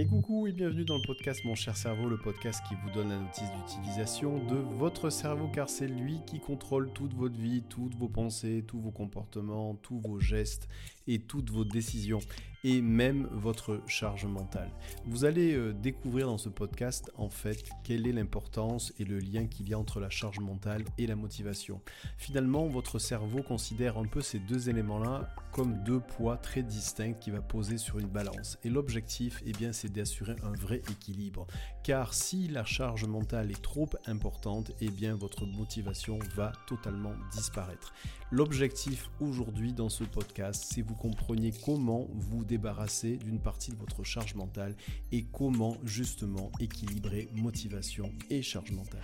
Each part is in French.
Et coucou et bienvenue dans le podcast Mon cher cerveau, le podcast qui vous donne la notice d'utilisation de votre cerveau car c'est lui qui contrôle toute votre vie, toutes vos pensées, tous vos comportements, tous vos gestes et toutes vos décisions et même votre charge mentale. Vous allez euh, découvrir dans ce podcast en fait quelle est l'importance et le lien qu'il y a entre la charge mentale et la motivation. Finalement, votre cerveau considère un peu ces deux éléments-là comme deux poids très distincts qui va poser sur une balance. Et l'objectif, eh bien, c'est d'assurer un vrai équilibre. Car si la charge mentale est trop importante, eh bien, votre motivation va totalement disparaître. L'objectif aujourd'hui dans ce podcast, c'est vous compreniez comment vous débarrasser d'une partie de votre charge mentale et comment justement équilibrer motivation et charge mentale.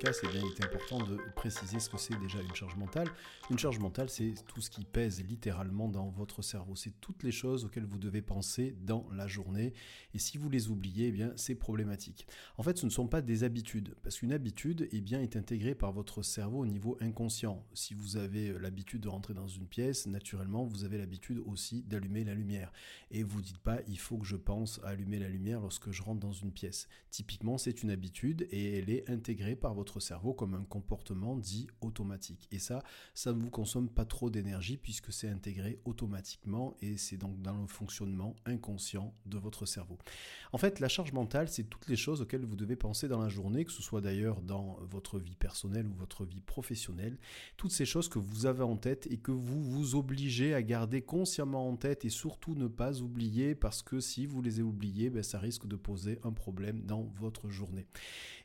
Podcast, eh bien, il est important de préciser ce que c'est déjà une charge mentale. Une charge mentale, c'est tout ce qui pèse littéralement dans votre cerveau. C'est toutes les choses auxquelles vous devez penser dans la journée. Et si vous les oubliez, eh bien, c'est problématique. En fait, ce ne sont pas des habitudes, parce qu'une habitude eh bien, est intégrée par votre cerveau au niveau inconscient. Si vous avez l'habitude de rentrer dans une pièce, naturellement, vous avez l'habitude aussi d'allumer la lumière. Et vous dites pas, il faut que je pense à allumer la lumière lorsque je rentre dans une pièce. Typiquement, c'est une habitude et elle est intégrée par votre cerveau comme un comportement dit automatique. Et ça, ça ne vous consomme pas trop d'énergie puisque c'est intégré automatiquement et c'est donc dans le fonctionnement inconscient de votre cerveau. En fait, la charge mentale, c'est toutes les choses auxquelles vous devez penser dans la journée, que ce soit d'ailleurs dans votre vie personnelle ou votre vie professionnelle, toutes ces choses que vous avez en tête et que vous vous obligez à garder consciemment en tête et surtout ne pas oublier parce que si vous les avez ben, ça risque de poser un problème dans votre journée.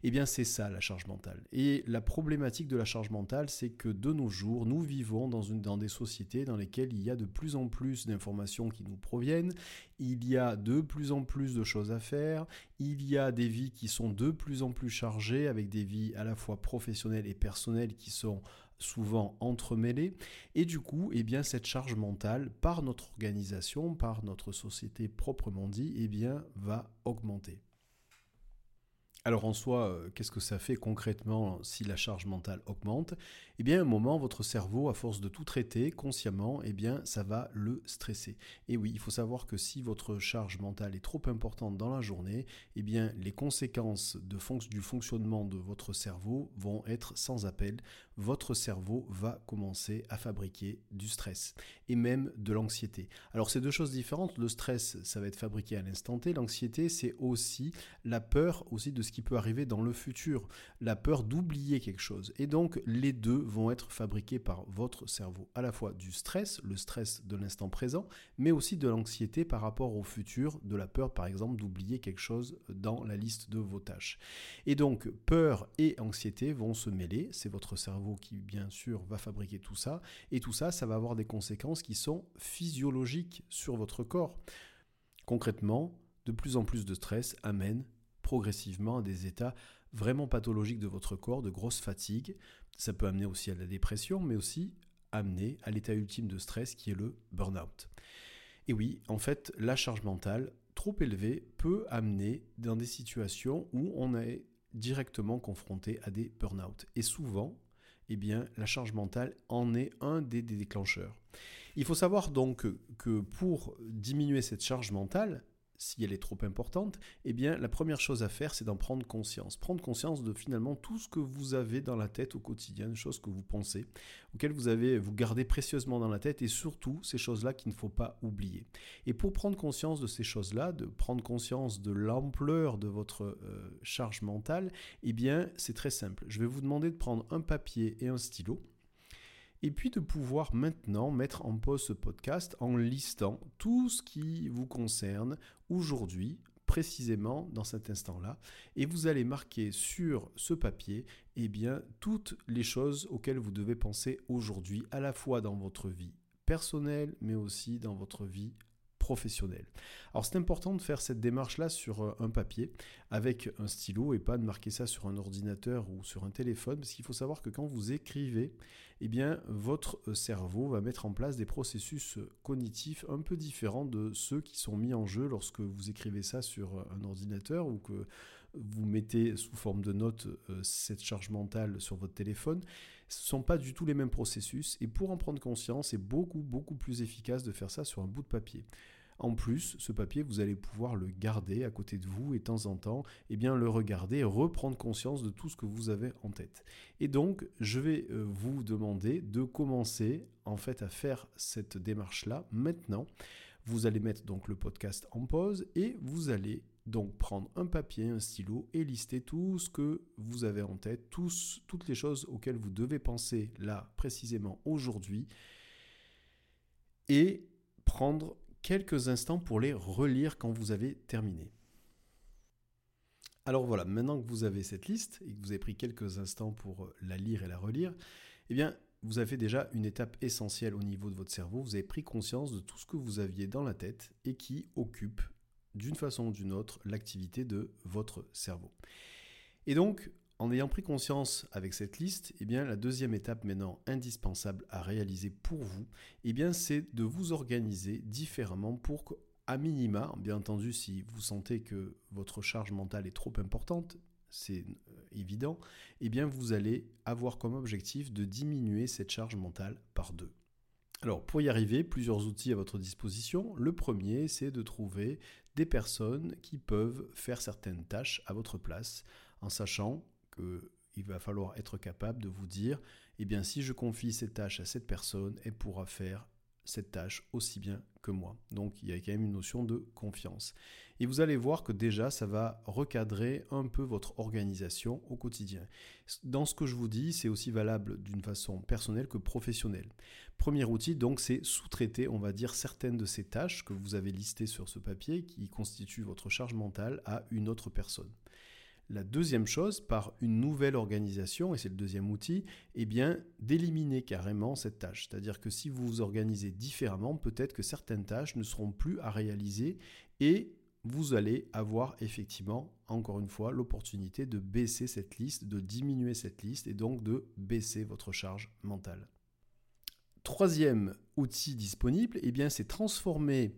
Et eh bien c'est ça la charge mentale. Et la problématique de la charge mentale, c'est que de nos jours, nous vivons dans, une, des sociétés dans lesquelles il y a de plus en plus d'informations qui nous proviennent, il y a de plus en plus de choses à faire, il y a des vies qui sont de plus en plus chargées, avec des vies à la fois professionnelles et personnelles qui sont souvent entremêlées. Et du coup, eh cette charge mentale, par notre organisation, par notre société proprement dit, eh va augmenter. Alors en soi, euh, qu'est-ce que ça fait concrètement si la charge mentale augmente? Eh bien, à un moment, votre cerveau, à force de tout traiter consciemment, eh bien, ça va le stresser. Et oui, il faut savoir que si votre charge mentale est trop importante dans la journée, eh bien, les conséquences du fonctionnement de votre cerveau vont être sans appel. Votre cerveau va commencer à fabriquer du stress et même de l'anxiété. Alors, c'est deux choses différentes. Le stress, ça va être fabriqué à l'instant T. L'anxiété, c'est aussi la peur aussi de ce peut arriver dans le futur, la peur d'oublier quelque chose. Et donc les deux vont être fabriqués par votre cerveau, à la fois du stress, le stress de l'instant présent, mais aussi de l'anxiété par rapport au futur, de la peur par exemple d'oublier quelque chose dans la liste de vos tâches. Et donc peur et anxiété vont se mêler, c'est votre cerveau qui bien sûr va fabriquer tout ça, et tout ça, ça va avoir des conséquences qui sont physiologiques sur votre corps. Concrètement, de plus en plus de stress amène progressivement à des états vraiment pathologiques de votre corps, de grosse fatigue. Ça peut amener aussi à la dépression, mais aussi amener à l'état ultime de stress qui est le burn-out. Et oui, en fait, la charge mentale trop élevée peut amener dans des situations où on est directement confronté à des burn-out. Et souvent, eh bien, la charge mentale en est un des, des déclencheurs. Il faut savoir donc que pour diminuer cette charge mentale, si elle est trop importante, eh bien la première chose à faire, c'est d'en prendre conscience. Prendre conscience de finalement tout ce que vous avez dans la tête au quotidien, des choses que vous pensez, auxquelles vous avez vous gardez précieusement dans la tête, et surtout ces choses-là qu'il ne faut pas oublier. Et pour prendre conscience de ces choses-là, de prendre conscience de l'ampleur de votre euh, charge mentale, eh bien c'est très simple. Je vais vous demander de prendre un papier et un stylo et puis de pouvoir maintenant mettre en pause ce podcast en listant tout ce qui vous concerne aujourd'hui, précisément dans cet instant-là, et vous allez marquer sur ce papier eh bien, toutes les choses auxquelles vous devez penser aujourd'hui, à la fois dans votre vie personnelle, mais aussi dans votre vie Alors c'est important de faire cette démarche-là sur euh, un papier avec un stylo et pas de marquer ça sur un ordinateur ou sur un téléphone parce qu'il faut savoir que quand vous écrivez, eh bien votre euh, cerveau va mettre en place des processus euh, cognitifs un peu différents de ceux qui sont mis en jeu lorsque vous écrivez ça sur un ordinateur ou que vous mettez sous forme de notes cette charge mentale sur votre téléphone. Ce ne sont pas du tout les mêmes processus et pour en prendre conscience, c'est beaucoup beaucoup plus efficace de faire ça sur un bout de papier. En plus, ce papier, vous allez pouvoir le garder à côté de vous et de temps en temps, eh bien, le regarder reprendre conscience de tout ce que vous avez en tête. Et donc, je vais euh, vous demander de commencer en fait à faire cette démarche-là maintenant. Vous allez mettre donc le podcast en pause et vous allez donc prendre un papier, un stylo et lister tout ce que vous avez en tête, toutes les choses auxquelles vous devez penser là précisément aujourd'hui et prendre quelques instants pour les relire quand vous avez terminé. Alors voilà, maintenant que vous avez cette liste et que vous avez pris quelques instants pour la lire et la relire, eh bien, vous avez déjà une étape essentielle au niveau de votre cerveau. Vous avez pris conscience de tout ce que vous aviez dans la tête et qui occupe d'une façon ou d'une autre l'activité de votre cerveau. Et donc, en ayant pris conscience avec cette liste, eh bien, la deuxième étape maintenant indispensable à réaliser pour vous, eh bien, c'est de vous organiser différemment pour qu'à minima, bien entendu, si vous sentez que votre charge mentale est trop importante, c'est euh, évident, eh bien, vous allez avoir comme objectif de diminuer cette charge mentale par deux. Alors, pour y arriver, plusieurs outils à votre disposition. Le premier, c'est de trouver des personnes qui peuvent faire certaines tâches à votre place, en sachant il va falloir être capable de vous dire, eh bien si je confie cette tâche à cette personne, elle pourra faire cette tâche aussi bien que moi. Donc il y a quand même une notion de confiance. Et vous allez voir que déjà ça va recadrer un peu votre organisation au quotidien. Dans ce que je vous dis, c'est aussi valable d'une façon personnelle que professionnelle. Premier outil donc c'est sous-traiter, on va dire certaines de ces tâches que vous avez listées sur ce papier qui constituent votre charge mentale à une autre personne. La deuxième chose, par une nouvelle organisation, et c'est le deuxième outil, eh bien, d'éliminer carrément cette tâche. C'est-à-dire que si vous vous organisez différemment, peut-être que certaines tâches ne seront plus à réaliser et vous allez avoir effectivement, encore une fois, l'opportunité de baisser cette liste, de diminuer cette liste et donc de baisser votre charge mentale. Troisième outil disponible, eh bien, c'est transformer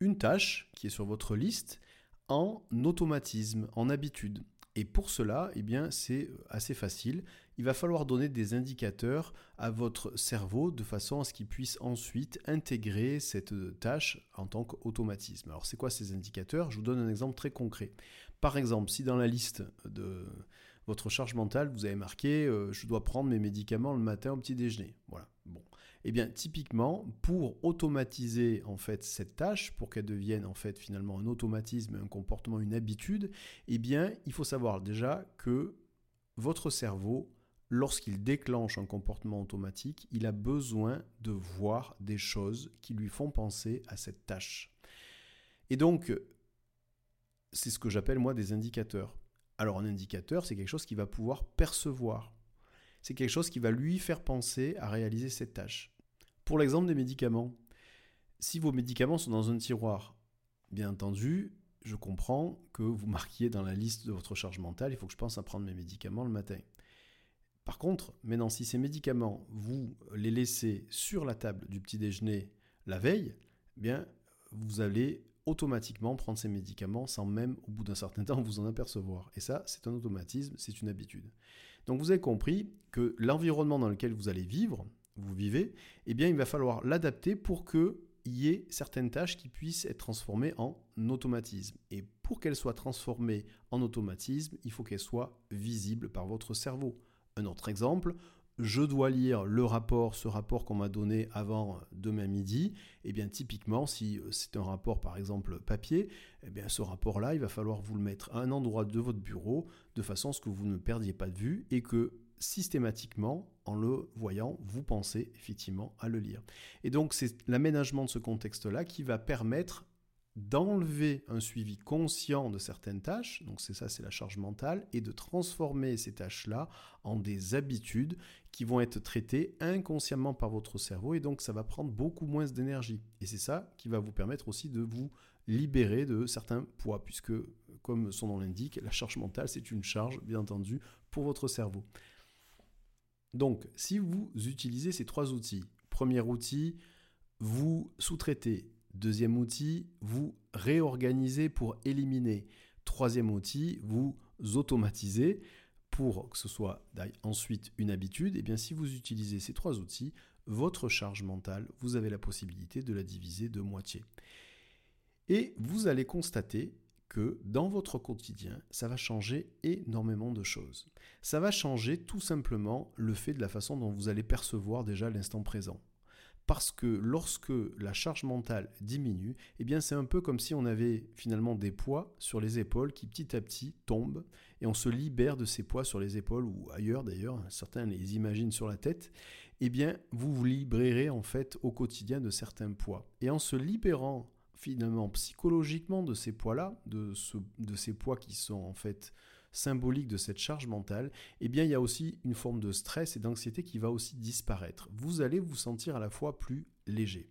une tâche qui est sur votre liste en automatisme, en habitude. Et pour cela, eh bien, c'est assez facile. Il va falloir donner des indicateurs à votre cerveau de façon à ce qu'il puisse ensuite intégrer cette tâche en tant qu'automatisme. Alors, c'est quoi ces indicateurs? Je vous donne un exemple très concret. Par exemple, si dans la liste de votre charge mentale, vous avez marqué euh, je dois prendre mes médicaments le matin au petit déjeuner. Voilà. Bon. Eh bien, typiquement, pour automatiser en fait cette tâche, pour qu'elle devienne en fait finalement un automatisme, un comportement, une habitude, eh bien, il faut savoir déjà que votre cerveau, lorsqu'il déclenche un comportement automatique, il a besoin de voir des choses qui lui font penser à cette tâche. Et donc, c'est ce que j'appelle moi des indicateurs. Alors un indicateur, c'est quelque chose qui va pouvoir percevoir. C'est quelque chose qui va lui faire penser à réaliser cette tâche. Pour l'exemple des médicaments, si vos médicaments sont dans un tiroir, bien entendu, je comprends que vous marquiez dans la liste de votre charge mentale, il faut que je pense à prendre mes médicaments le matin. Par contre, maintenant, si ces médicaments, vous les laissez sur la table du petit déjeuner la veille, bien, vous allez automatiquement prendre ces médicaments sans même, au bout d'un certain temps, vous en apercevoir. Et ça, c'est un automatisme, c'est une habitude. Donc vous avez compris que l'environnement dans lequel vous allez vivre, vous vivez, eh bien il va falloir l'adapter pour qu'il y ait certaines tâches qui puissent être transformées en automatisme. Et pour qu'elles soient transformées en automatisme, il faut qu'elles soient visibles par votre cerveau. Un autre exemple, je dois lire le rapport, ce rapport qu'on m'a donné avant demain midi, eh bien typiquement, si c'est un rapport par exemple papier, eh bien ce rapport-là, il va falloir vous le mettre à un endroit de votre bureau, de façon à ce que vous ne perdiez pas de vue et que systématiquement, en le voyant, vous pensez effectivement à le lire. Et donc c'est l'aménagement de ce contexte-là qui va permettre d'enlever un suivi conscient de certaines tâches, donc c'est ça, c'est la charge mentale, et de transformer ces tâches-là en des habitudes qui vont être traitées inconsciemment par votre cerveau, et donc ça va prendre beaucoup moins d'énergie. Et c'est ça qui va vous permettre aussi de vous libérer de certains poids, puisque, comme son nom l'indique, la charge mentale, c'est une charge, bien entendu, pour votre cerveau. Donc, si vous utilisez ces trois outils, premier outil, vous sous-traitez Deuxième outil, vous réorganisez pour éliminer. Troisième outil, vous automatisez pour que ce soit ensuite une habitude. Et eh bien si vous utilisez ces trois outils, votre charge mentale, vous avez la possibilité de la diviser de moitié. Et vous allez constater que dans votre quotidien, ça va changer énormément de choses. Ça va changer tout simplement le fait de la façon dont vous allez percevoir déjà l'instant présent. Parce que lorsque la charge mentale diminue, eh bien c'est un peu comme si on avait finalement des poids sur les épaules qui petit à petit tombent et on se libère de ces poids sur les épaules ou ailleurs d'ailleurs, certains les imaginent sur la tête. Eh bien, vous vous libérez en fait au quotidien de certains poids. Et en se libérant finalement psychologiquement de ces poids-là, de, ces poids qui sont en fait symbolique de cette charge mentale, eh bien il y a aussi une forme de stress et d'anxiété qui va aussi disparaître. Vous allez vous sentir à la fois plus léger.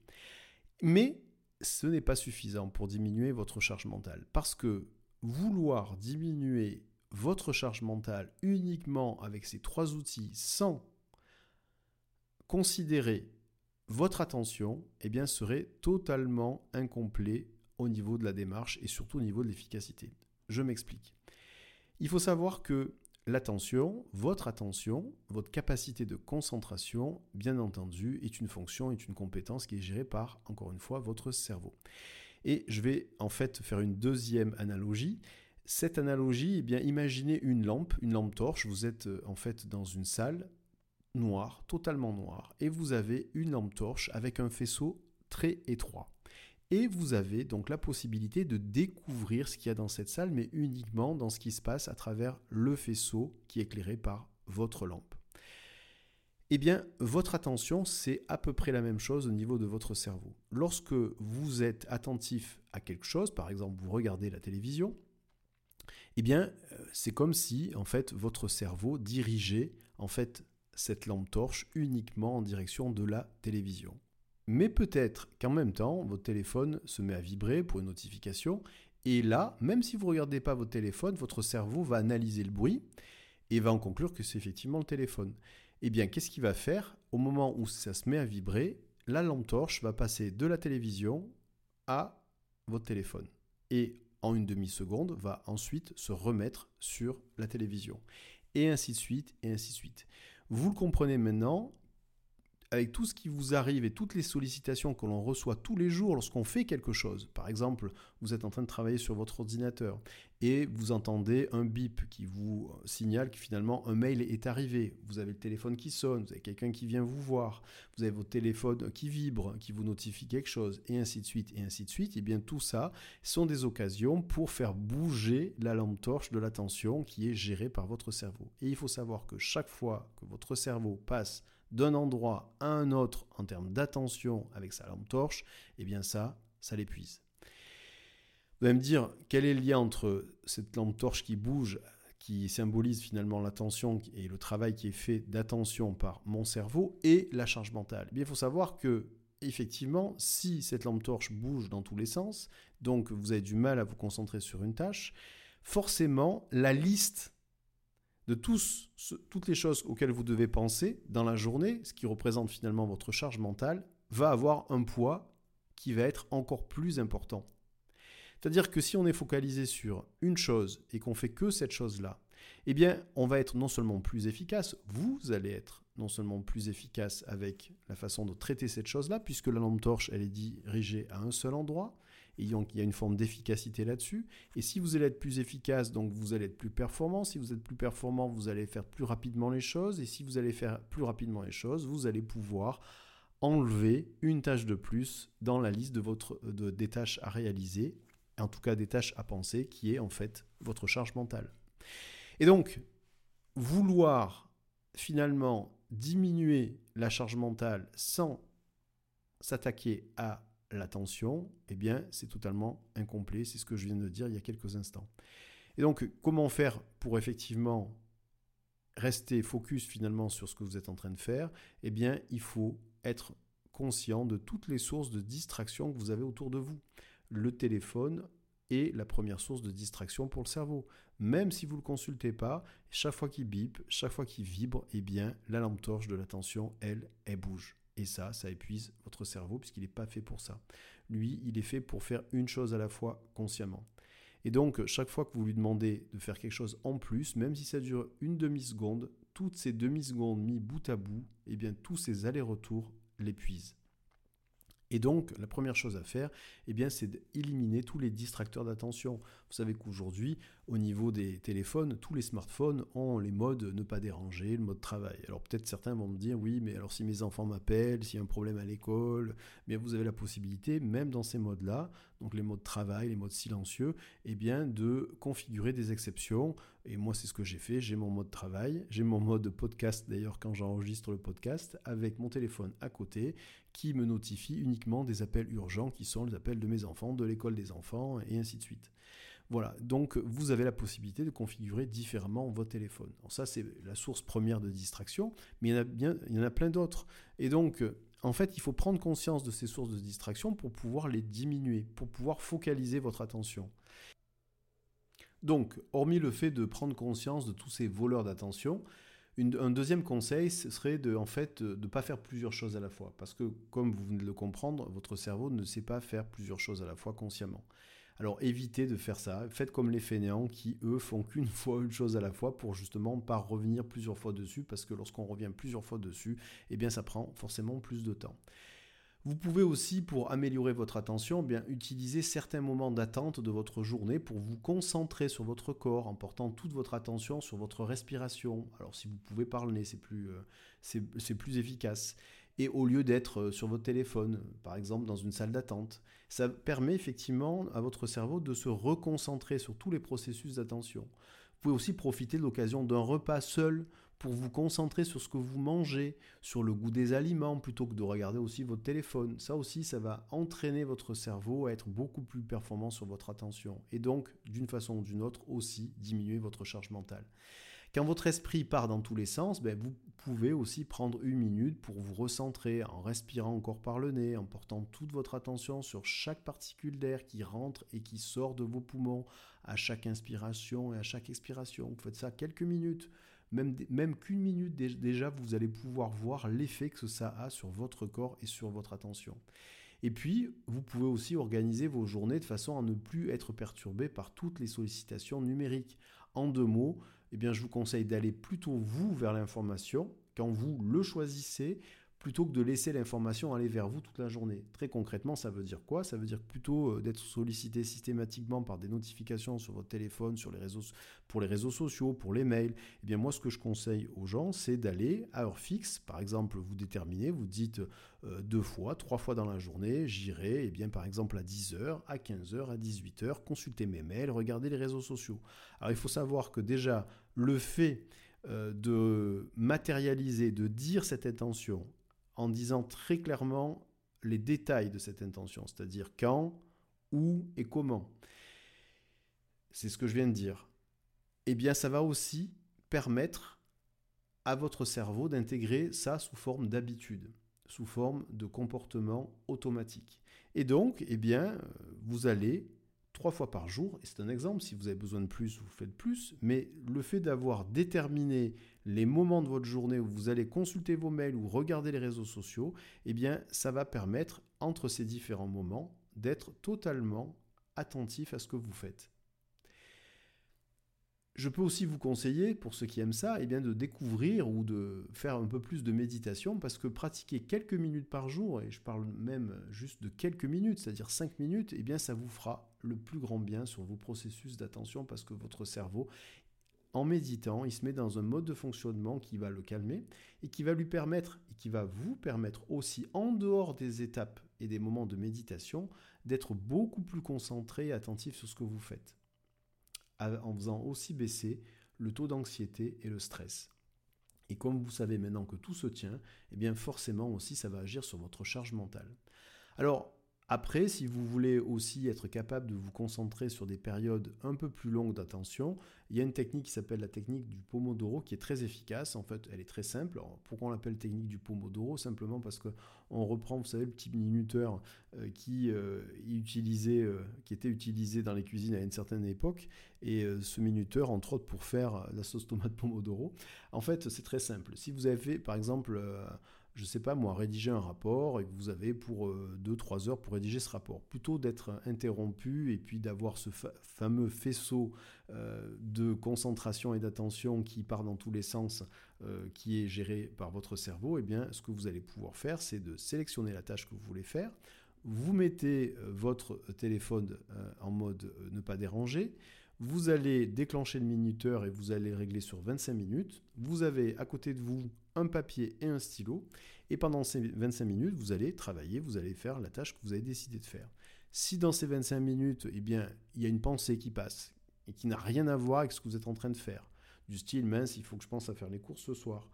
Mais ce n'est pas suffisant pour diminuer votre charge mentale parce que vouloir diminuer votre charge mentale uniquement avec ces trois outils sans considérer votre attention, eh bien serait totalement incomplet au niveau de la démarche et surtout au niveau de l'efficacité. Je m'explique. Il faut savoir que l'attention, votre attention, votre capacité de concentration, bien entendu, est une fonction, est une compétence qui est gérée par, encore une fois, votre cerveau. Et je vais en fait faire une deuxième analogie. Cette analogie, eh bien, imaginez une lampe, une lampe torche. Vous êtes euh, en fait dans une salle noire, totalement noire, et vous avez une lampe torche avec un faisceau très étroit. Et vous avez donc la possibilité de découvrir ce qu'il y a dans cette salle, mais uniquement dans ce qui se passe à travers le faisceau qui est éclairé par votre lampe. Eh bien, votre attention, c'est à peu près la même chose au niveau de votre cerveau. Lorsque vous êtes attentif à quelque chose, par exemple, vous regardez la télévision, eh bien, euh, c'est comme si, en fait, votre cerveau dirigeait, en fait, cette lampe torche uniquement en direction de la télévision. Mais peut-être qu'en même temps, votre téléphone se met à vibrer pour une notification. Et là, même si vous ne regardez pas votre téléphone, votre cerveau va analyser le bruit et va en conclure que c'est effectivement le téléphone. Eh bien, qu'est-ce qu'il va faire Au moment où ça se met à vibrer, la lampe torche va passer de la télévision à votre téléphone. Et en une demi-seconde, va ensuite se remettre sur la télévision. Et ainsi de suite, et ainsi de suite. Vous le comprenez maintenant, avec tout ce qui vous arrive et toutes les sollicitations que l'on reçoit tous les jours lorsqu'on fait quelque chose, par exemple, vous êtes en train de travailler sur votre ordinateur et vous entendez un bip qui vous signale que finalement un mail est arrivé, vous avez le téléphone qui sonne, vous avez quelqu'un qui vient vous voir, vous avez votre téléphone qui vibre, qui vous notifie quelque chose, et ainsi de suite, et ainsi de suite, et bien tout ça sont des occasions pour faire bouger la lampe torche de l'attention qui est gérée par votre cerveau. Et il faut savoir que chaque fois que votre cerveau passe d'un endroit à un autre en termes d'attention avec sa lampe torche, eh bien ça, ça l'épuise. Vous allez me dire, quel est le lien entre cette lampe torche qui bouge, qui symbolise finalement l'attention et le travail qui est fait d'attention par mon cerveau, et la charge mentale? Eh bien, Il faut savoir que, effectivement, si cette lampe torche bouge dans tous les sens, donc vous avez du mal à vous concentrer sur une tâche, forcément, la liste de toutes les choses auxquelles vous devez penser dans la journée, ce qui représente finalement votre charge mentale, va avoir un poids qui va être encore plus important. C'est-à-dire que si on est focalisé sur une chose et qu'on fait que cette chose-là, eh bien, on va être non seulement plus efficace, vous allez être non seulement plus efficace avec la façon de traiter cette chose-là, puisque la lampe torche, elle est dirigée à un seul endroit, et donc, il y a une forme d'efficacité là-dessus. Et si vous allez être plus efficace, donc vous allez être plus performant. Si vous êtes plus performant, vous allez faire plus rapidement les choses. Et si vous allez faire plus rapidement les choses, vous allez pouvoir enlever une tâche de plus dans la liste de votre, de, des tâches à réaliser, en tout cas des tâches à penser, qui est en fait votre charge mentale. Et donc, vouloir finalement diminuer la charge mentale sans s'attaquer à l'attention, eh bien, c'est totalement incomplet. C'est ce que je viens de dire il y a quelques instants. Et donc, comment faire pour effectivement rester focus finalement sur ce que vous êtes en train de faire? Eh bien, il faut être conscient de toutes les sources de distraction que vous avez autour de vous. Le téléphone est la première source de distraction pour le cerveau. Même si vous ne le consultez pas, chaque fois qu'il bip, chaque fois qu'il vibre, eh bien, la lampe torche de l'attention, elle, elle bouge. Et ça, ça épuise votre cerveau puisqu'il n'est pas fait pour ça. Lui, il est fait pour faire une chose à la fois consciemment. Et donc, chaque fois que vous lui demandez de faire quelque chose en plus, même si ça dure une demi-seconde, toutes ces demi-secondes mis bout à bout, eh bien, tous ces allers-retours l'épuisent. Et donc, la première chose à faire, eh c'est d'éliminer tous les distracteurs d'attention. Vous savez qu'aujourd'hui, au niveau des téléphones, tous les smartphones ont les modes ne pas déranger, le mode travail. Alors peut-être certains vont me dire, oui, mais alors si mes enfants m'appellent, s'il y a un problème à l'école, bien vous avez la possibilité, même dans ces modes-là, donc les modes travail, les modes silencieux, eh bien de configurer des exceptions. Et moi, c'est ce que j'ai fait. J'ai mon mode travail, j'ai mon mode podcast d'ailleurs quand j'enregistre le podcast, avec mon téléphone à côté qui me notifie uniquement des appels urgents qui sont les appels de mes enfants, de l'école des enfants, et ainsi de suite. Voilà, donc vous avez la possibilité de configurer différemment votre téléphone. ça, c'est la source première de distraction, mais il y en a, bien, il y en a plein d'autres. Et donc, en fait, il faut prendre conscience de ces sources de distraction pour pouvoir les diminuer, pour pouvoir focaliser votre attention. Donc, hormis le fait de prendre conscience de tous ces voleurs d'attention, un deuxième conseil, serait de en fait de pas faire plusieurs choses à la fois, parce que comme vous venez de le comprendre, votre cerveau ne sait pas faire plusieurs choses à la fois consciemment. Alors évitez de faire ça. Faites comme les fainéants qui, eux, font qu'une fois une chose à la fois pour justement pas revenir plusieurs fois dessus, parce que lorsqu'on revient plusieurs fois dessus, eh bien ça prend forcément plus de temps. Vous pouvez aussi, pour améliorer votre attention, eh bien utiliser certains moments d'attente de votre journée pour vous concentrer sur votre corps en portant toute votre attention sur votre respiration. Alors si vous pouvez parler, c'est plus, euh, c'est plus efficace. Et au lieu d'être euh, sur votre téléphone, par exemple dans une salle d'attente, ça permet effectivement à votre cerveau de se reconcentrer sur tous les processus d'attention. Vous pouvez aussi profiter de l'occasion d'un repas seul pour vous concentrer sur ce que vous mangez, sur le goût des aliments, plutôt que de regarder aussi votre téléphone. Ça aussi, ça va entraîner votre cerveau à être beaucoup plus performant sur votre attention. Et donc, d'une façon ou d'une autre, aussi diminuer votre charge mentale. Quand votre esprit part dans tous les sens, ben, vous pouvez aussi prendre une minute pour vous recentrer en respirant encore par le nez, en portant toute votre attention sur chaque particule d'air qui rentre et qui sort de vos poumons à chaque inspiration et à chaque expiration. Vous faites ça quelques minutes même, qu'une minute déjà, vous allez pouvoir voir l'effet que ça a sur votre corps et sur votre attention. Et puis, vous pouvez aussi organiser vos journées de façon à ne plus être perturbé par toutes les sollicitations numériques. En deux mots, eh bien, je vous conseille d'aller plutôt vous vers l'information quand vous le choisissez plutôt que de laisser l'information aller vers vous toute la journée. Très concrètement, ça veut dire quoi? Ça veut dire plutôt euh, d'être sollicité systématiquement par des notifications sur votre téléphone, sur les réseaux, pour les réseaux sociaux, pour les mails. Eh bien, moi, ce que je conseille aux gens, c'est d'aller à heure fixe. Par exemple, vous déterminez, vous dites euh, deux fois, trois fois dans la journée, j'irai, eh bien, par exemple, à 10h, à 15h, à 18h, consulter mes mails, regarder les réseaux sociaux. Alors, il faut savoir que déjà, le fait euh, de matérialiser, de dire cette intention en disant très clairement les détails de cette intention, c'est-à-dire quand, où et comment. C'est ce que je viens de dire. Eh bien, ça va aussi permettre à votre cerveau d'intégrer ça sous forme d'habitude, sous forme de comportement automatique. Et donc, eh bien, vous allez trois fois par jour, et c'est un exemple, si vous avez besoin de plus, vous faites plus, mais le fait d'avoir déterminé les moments de votre journée où vous allez consulter vos mails ou regarder les réseaux sociaux, eh bien, ça va permettre, entre ces différents moments, d'être totalement attentif à ce que vous faites. Je peux aussi vous conseiller, pour ceux qui aiment ça, eh bien de découvrir ou de faire un peu plus de méditation, parce que pratiquer quelques minutes par jour, et je parle même juste de quelques minutes, c'est-à-dire 5 minutes, eh bien ça vous fera le plus grand bien sur vos processus d'attention, parce que votre cerveau, en méditant, il se met dans un mode de fonctionnement qui va le calmer et qui va lui permettre, et qui va vous permettre aussi, en dehors des étapes et des moments de méditation, d'être beaucoup plus concentré et attentif sur ce que vous faites en faisant aussi baisser le taux d'anxiété et le stress. Et comme vous savez maintenant que tout se tient, eh bien forcément aussi ça va agir sur votre charge mentale. Alors, Après, si vous voulez aussi être capable de vous concentrer sur des périodes un peu plus longues d'attention, il y a une technique qui s'appelle la technique du Pomodoro qui est très efficace. En fait, elle est très simple. pourquoi on l'appelle technique du Pomodoro? Simplement parce qu'on reprend, vous savez, le petit minuteur euh, qui, euh, euh, qui était utilisé dans les cuisines à une certaine époque. Et ce minuteur, entre autres, pour faire la sauce tomate Pomodoro. En fait, c'est très simple. Si vous avez fait, par exemple, je sais pas moi, rédiger un rapport et que vous avez pour 2-3 euh, heures pour rédiger ce rapport. Plutôt d'être interrompu et puis d'avoir ce fameux faisceau euh, de concentration et d'attention qui part dans tous les sens, euh, qui est géré par votre cerveau, eh bien, ce que vous allez pouvoir faire, c'est de sélectionner la tâche que vous voulez faire. Vous mettez votre téléphone en mode ne pas déranger. Vous allez déclencher le minuteur et vous allez régler sur 25 minutes. Vous avez à côté de vous un papier et un stylo. Et pendant ces 25 minutes, vous allez travailler, vous allez faire la tâche que vous avez décidé de faire. Si dans ces 25 minutes, eh bien, il y a une pensée qui passe et qui n'a rien à voir avec ce que vous êtes en train de faire, du style mince, il faut que je pense à faire les courses ce soir.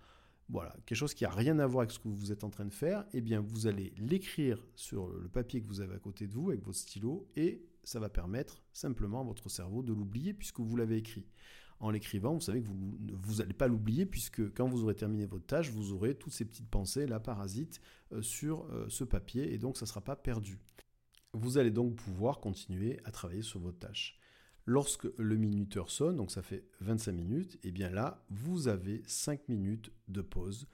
Voilà, quelque chose qui n'a rien à voir avec ce que vous êtes en train de faire, eh bien, vous allez l'écrire sur le papier que vous avez à côté de vous avec votre stylo et ça va permettre simplement à votre cerveau de l'oublier puisque vous l'avez écrit en l'écrivant, vous savez que vous n'allez pas l'oublier puisque quand vous aurez terminé votre tâche, vous aurez toutes ces petites pensées, la parasite, euh, sur euh, ce papier et donc ça ne sera pas perdu. Vous allez donc pouvoir continuer à travailler sur votre tâche. Lorsque le minuteur sonne, donc ça fait 25 minutes, et eh bien là, vous avez 5 minutes de pause.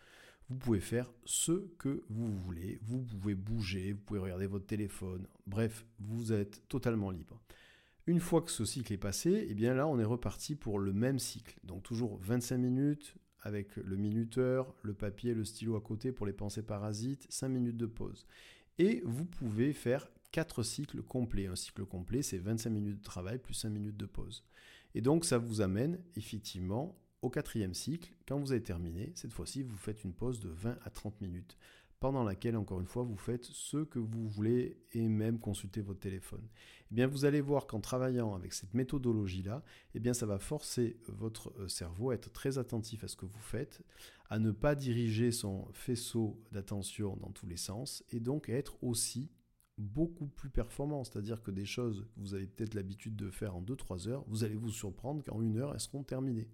Vous pouvez faire ce que vous voulez, vous pouvez bouger, vous pouvez regarder votre téléphone, bref, vous êtes totalement libre. Une fois que ce cycle est passé, eh bien là, on est reparti pour le même cycle. Donc toujours 25 minutes avec le minuteur, le papier, le stylo à côté pour les pensées parasites, 5 minutes de pause. Et vous pouvez faire 4 cycles complets. Un cycle complet, c'est 25 minutes de travail plus 5 minutes de pause. Et donc ça vous amène effectivement au quatrième cycle. Quand vous avez terminé, cette fois-ci, vous faites une pause de 20 à 30 minutes pendant laquelle, encore une fois, vous faites ce que vous voulez et même consulter votre téléphone. Eh bien, vous allez voir qu'en travaillant avec cette méthodologie-là, eh bien, ça va forcer votre euh, cerveau à être très attentif à ce que vous faites, à ne pas diriger son faisceau d'attention dans tous les sens et donc à être aussi beaucoup plus performant. C'est-à-dire que des choses que vous avez peut-être l'habitude de faire en 2-3 heures, vous allez vous surprendre qu'en une heure, elles seront terminées.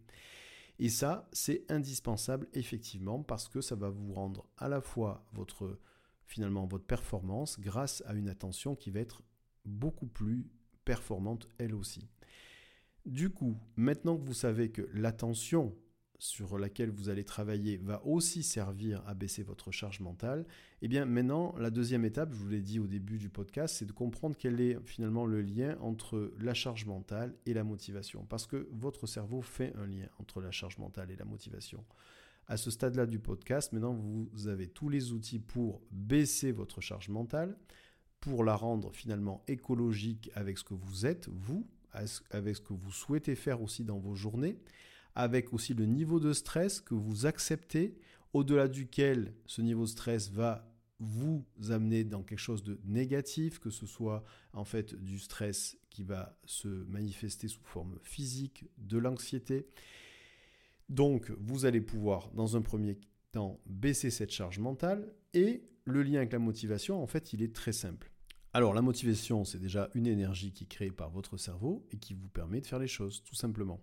Et ça, c'est indispensable effectivement parce que ça va vous rendre à la fois votre finalement votre performance grâce à une attention qui va être beaucoup plus performante elle aussi. Du coup, maintenant que vous savez que l'attention sur laquelle vous allez travailler va aussi servir à baisser votre charge mentale, eh bien maintenant, la deuxième étape, je vous l'ai dit au début du podcast, c'est de comprendre quel est finalement le lien entre la charge mentale et la motivation. Parce que votre cerveau fait un lien entre la charge mentale et la motivation. À ce stade-là du podcast, maintenant, vous avez tous les outils pour baisser votre charge mentale, pour la rendre finalement écologique avec ce que vous êtes, vous, avec ce que vous souhaitez faire aussi dans vos journées, avec aussi le niveau de stress que vous acceptez, au-delà duquel ce niveau de stress va vous amener dans quelque chose de négatif, que ce soit en fait du stress qui va se manifester sous forme physique, de l'anxiété. Donc vous allez pouvoir dans un premier temps baisser cette charge mentale et le lien avec la motivation en fait il est très simple. Alors la motivation c'est déjà une énergie qui est créée par votre cerveau et qui vous permet de faire les choses tout simplement.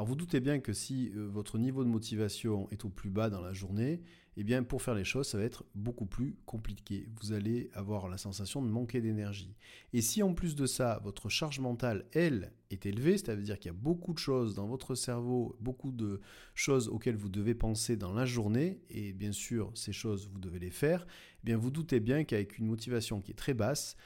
Alors vous doutez bien que si euh, votre niveau de motivation est au plus bas dans la journée, eh bien pour faire les choses, ça va être beaucoup plus compliqué. Vous allez avoir la sensation de manquer d'énergie. Et si en plus de ça, votre charge mentale, elle, est élevée, c'est-à-dire qu'il y a beaucoup de choses dans votre cerveau, beaucoup de choses auxquelles vous devez penser dans la journée, et bien sûr ces choses, vous devez les faire, eh bien vous doutez bien qu'avec une motivation qui est très basse,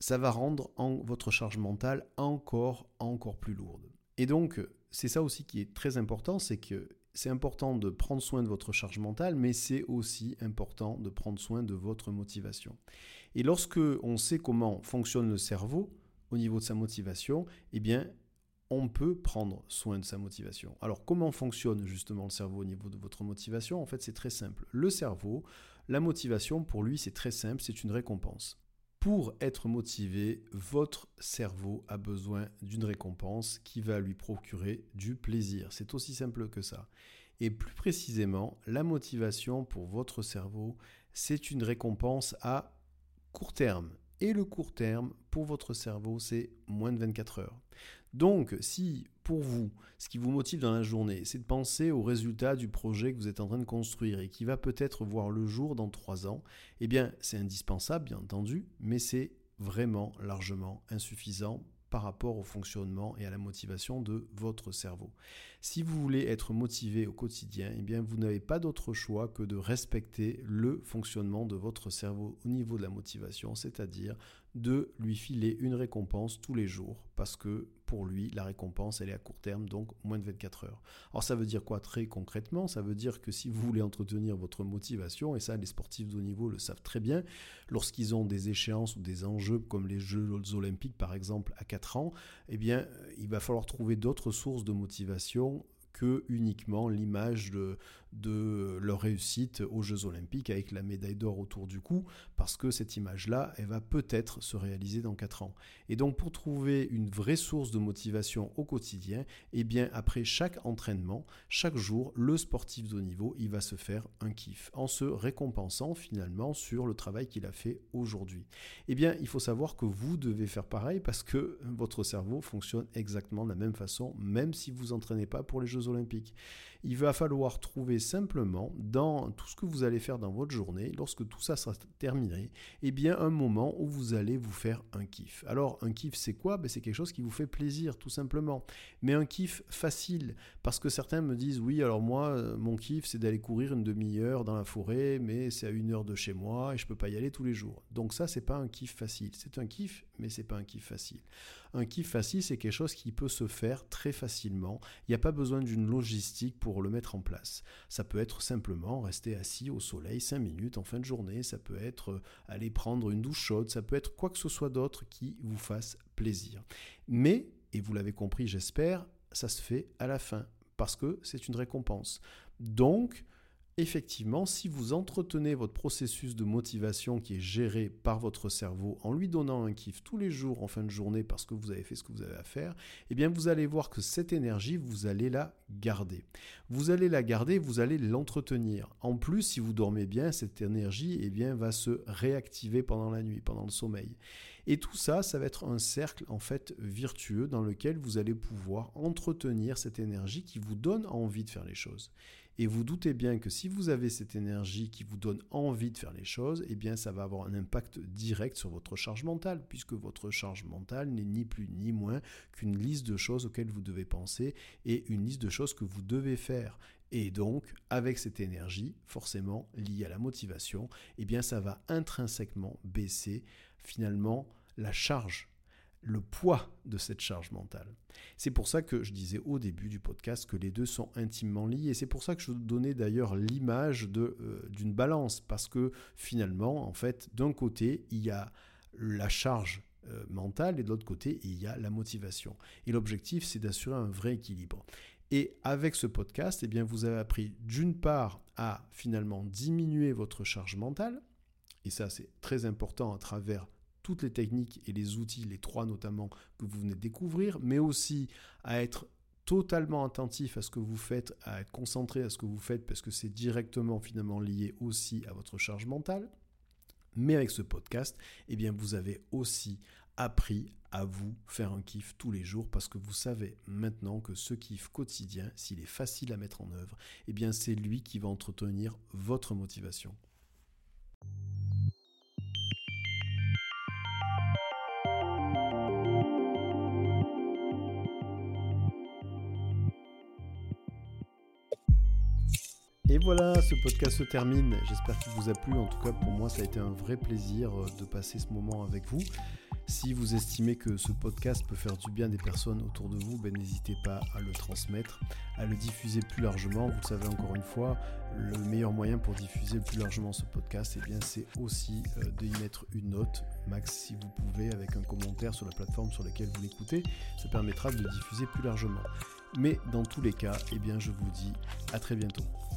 ça va rendre votre charge mentale encore, encore plus lourde. Et donc, c'est ça aussi qui est très important, c'est que c'est important de prendre soin de votre charge mentale, mais c'est aussi important de prendre soin de votre motivation. Et lorsque on sait comment fonctionne le cerveau au niveau de sa motivation, eh bien, on peut prendre soin de sa motivation. Alors, comment fonctionne justement le cerveau au niveau de votre motivation? En fait, c'est très simple. Le cerveau, la motivation, pour lui, c'est très simple, c'est une récompense. Pour être motivé, votre cerveau a besoin d'une récompense qui va lui procurer du plaisir. C'est aussi simple que ça. Et plus précisément, la motivation pour votre cerveau, c'est une récompense à court terme. Et le court terme, pour votre cerveau, c'est moins de 24 heures. Donc, si pour vous, ce qui vous motive dans la journée, c'est de penser au résultat du projet que vous êtes en train de construire et qui va peut-être voir le jour dans trois ans, eh bien, c'est indispensable, bien entendu, mais c'est vraiment largement insuffisant par rapport au fonctionnement et à la motivation de votre cerveau. Si vous voulez être motivé au quotidien, eh bien vous n'avez pas d'autre choix que de respecter le fonctionnement de votre cerveau au niveau de la motivation, c'est-à-dire de lui filer une récompense tous les jours parce que pour lui, la récompense, elle est à court terme, donc moins de 24 heures. Alors ça veut dire quoi très concrètement? Ça veut dire que si vous voulez entretenir votre motivation, et ça les sportifs de haut niveau le savent très bien, lorsqu'ils ont des échéances ou des enjeux comme les Jeux olympiques par exemple à 4 ans, eh bien il va falloir trouver d'autres sources de motivation que uniquement l'image de, de leur réussite aux Jeux Olympiques avec la médaille d'or autour du cou, parce que cette image-là, elle va peut-être se réaliser dans 4 ans. Et donc pour trouver une vraie source de motivation au quotidien, eh bien après chaque entraînement, chaque jour, le sportif de haut niveau, il va se faire un kiff, en se récompensant finalement sur le travail qu'il a fait aujourd'hui. Eh bien il faut savoir que vous devez faire pareil parce que votre cerveau fonctionne exactement de la même façon, même si vous entraînez pas pour les Jeux Olympiques il va falloir trouver simplement dans tout ce que vous allez faire dans votre journée, lorsque tout ça sera terminé, eh bien un moment où vous allez vous faire un kiff. Alors un kiff c'est quoi? Ben, C'est quelque chose qui vous fait plaisir tout simplement. Mais un kiff facile, parce que certains me disent oui alors moi euh, mon kiff c'est d'aller courir une demi-heure dans la forêt, mais c'est à une heure de chez moi et je peux pas y aller tous les jours. Donc ça c'est pas un kiff facile, c'est un kiff mais c'est pas un kiff facile. Un kiff facile, c'est quelque chose qui peut se faire très facilement. Il n'y a pas besoin d'une logistique pour le mettre en place. Ça peut être simplement rester assis au soleil 5 minutes en fin de journée, ça peut être euh, aller prendre une douche chaude, ça peut être quoi que ce soit d'autre qui vous fasse plaisir. Mais, et vous l'avez compris j'espère, ça se fait à la fin, parce que c'est une récompense. Donc, effectivement, si vous entretenez votre processus de motivation qui est géré par votre cerveau en lui donnant un kiff tous les jours en fin de journée parce que vous avez fait ce que vous avez à faire, eh bien vous allez voir que cette énergie, vous allez la garder. Vous allez la garder, vous allez l'entretenir. En plus, si vous dormez bien, cette énergie eh bien, va se réactiver pendant la nuit, pendant le sommeil. Et tout ça, ça va être un cercle en fait virtueux dans lequel vous allez pouvoir entretenir cette énergie qui vous donne envie de faire les choses. Et vous doutez bien que si vous avez cette énergie qui vous donne envie de faire les choses, eh bien ça va avoir un impact direct sur votre charge mentale, puisque votre charge mentale n'est ni plus ni moins qu'une liste de choses auxquelles vous devez penser et une liste de choses que vous devez faire. Et donc, avec cette énergie, forcément liée à la motivation, eh bien ça va intrinsèquement baisser finalement la charge le poids de cette charge mentale. C'est pour ça que je disais au début du podcast que les deux sont intimement liés. Et c'est pour ça que je donnais d'ailleurs l'image euh, d'une balance. Parce que finalement, en fait, d'un côté, il y a la charge euh, mentale et de l'autre côté, il y a la motivation. Et l'objectif, c'est d'assurer un vrai équilibre. Et avec ce podcast, eh bien, vous avez appris d'une part à finalement diminuer votre charge mentale. Et ça, c'est très important à travers toutes les techniques et les outils, les trois notamment, que vous venez de découvrir, mais aussi à être totalement attentif à ce que vous faites, à être concentré à ce que vous faites, parce que c'est directement finalement lié aussi à votre charge mentale. Mais avec ce podcast, eh bien, vous avez aussi appris à vous faire un kiff tous les jours parce que vous savez maintenant que ce kiff quotidien, s'il est facile à mettre en œuvre, eh bien, c'est lui qui va entretenir votre motivation. Et voilà, ce podcast se termine. J'espère qu'il vous a plu. En tout cas, pour moi, ça a été un vrai plaisir euh, de passer ce moment avec vous. Si vous estimez que ce podcast peut faire du bien des personnes autour de vous, ben, n'hésitez pas à le transmettre, à le diffuser plus largement. Vous le savez encore une fois, le meilleur moyen pour diffuser plus largement ce podcast, eh c'est aussi euh, d'y mettre une note, max si vous pouvez, avec un commentaire sur la plateforme sur laquelle vous l'écoutez. Ça permettra de le diffuser plus largement. Mais dans tous les cas, eh bien, je vous dis à très bientôt.